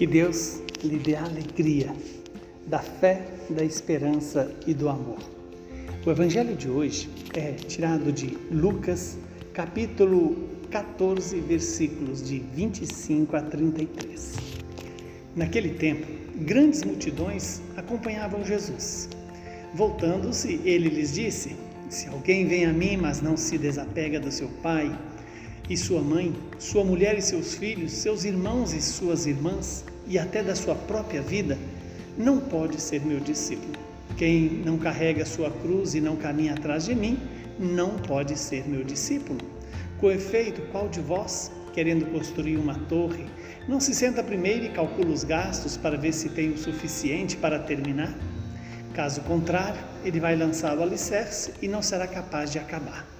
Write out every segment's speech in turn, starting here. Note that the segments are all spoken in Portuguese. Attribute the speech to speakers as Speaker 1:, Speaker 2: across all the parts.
Speaker 1: Que Deus lhe dê a alegria da fé, da esperança e do amor. O evangelho de hoje é tirado de Lucas, capítulo 14, versículos de 25 a 33. Naquele tempo, grandes multidões acompanhavam Jesus. Voltando-se, ele lhes disse: Se alguém vem a mim, mas não se desapega do seu pai e sua mãe, sua mulher e seus filhos, seus irmãos e suas irmãs, e até da sua própria vida, não pode ser meu discípulo. Quem não carrega sua cruz e não caminha atrás de mim, não pode ser meu discípulo. Com efeito, qual de vós, querendo construir uma torre, não se senta primeiro e calcula os gastos para ver se tem o suficiente para terminar? Caso contrário, ele vai lançar o alicerce e não será capaz de acabar.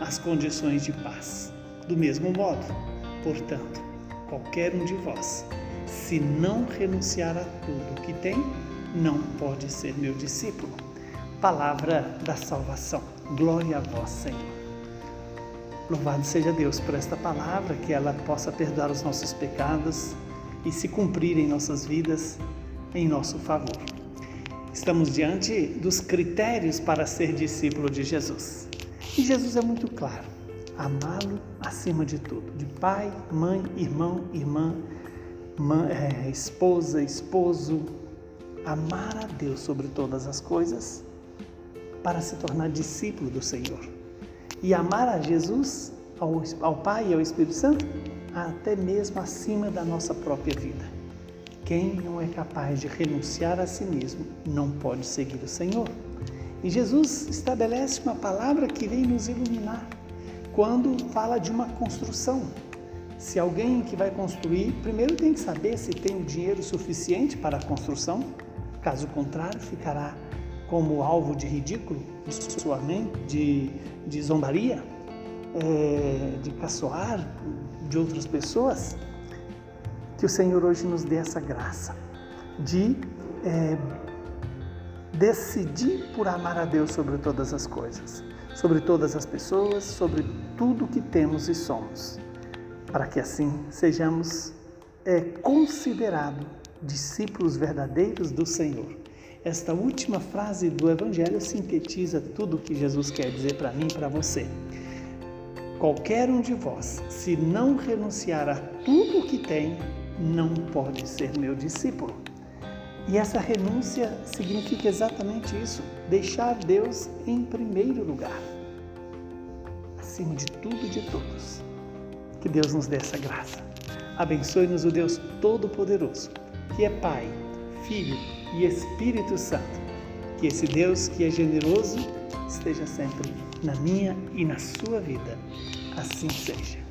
Speaker 1: as condições de paz. Do mesmo modo, portanto, qualquer um de vós, se não renunciar a tudo que tem, não pode ser meu discípulo. Palavra da salvação. Glória a vós, Senhor. Louvado seja Deus por esta palavra, que ela possa perdoar os nossos pecados e se cumprir em nossas vidas em nosso favor. Estamos diante dos critérios para ser discípulo de Jesus. E Jesus é muito claro: amá-lo acima de tudo, de pai, mãe, irmão, irmã, mãe, é, esposa, esposo, amar a Deus sobre todas as coisas para se tornar discípulo do Senhor. E amar a Jesus, ao, ao Pai e ao Espírito Santo, até mesmo acima da nossa própria vida. Quem não é capaz de renunciar a si mesmo não pode seguir o Senhor. E Jesus estabelece uma palavra que vem nos iluminar quando fala de uma construção. Se alguém que vai construir, primeiro tem que saber se tem o dinheiro suficiente para a construção, caso contrário, ficará como alvo de ridículo, de sua mente, de, de zombaria, é, de caçoar de outras pessoas. Que o Senhor hoje nos dê essa graça de é, decidir por amar a Deus sobre todas as coisas, sobre todas as pessoas, sobre tudo que temos e somos, para que assim sejamos é, considerados discípulos verdadeiros do Senhor. Esta última frase do Evangelho sintetiza tudo o que Jesus quer dizer para mim e para você. Qualquer um de vós, se não renunciar a tudo o que tem, não pode ser meu discípulo. E essa renúncia significa exatamente isso: deixar Deus em primeiro lugar, acima de tudo e de todos. Que Deus nos dê essa graça. Abençoe-nos o Deus Todo-Poderoso, que é Pai, Filho e Espírito Santo. Que esse Deus que é generoso esteja sempre na minha e na sua vida. Assim seja.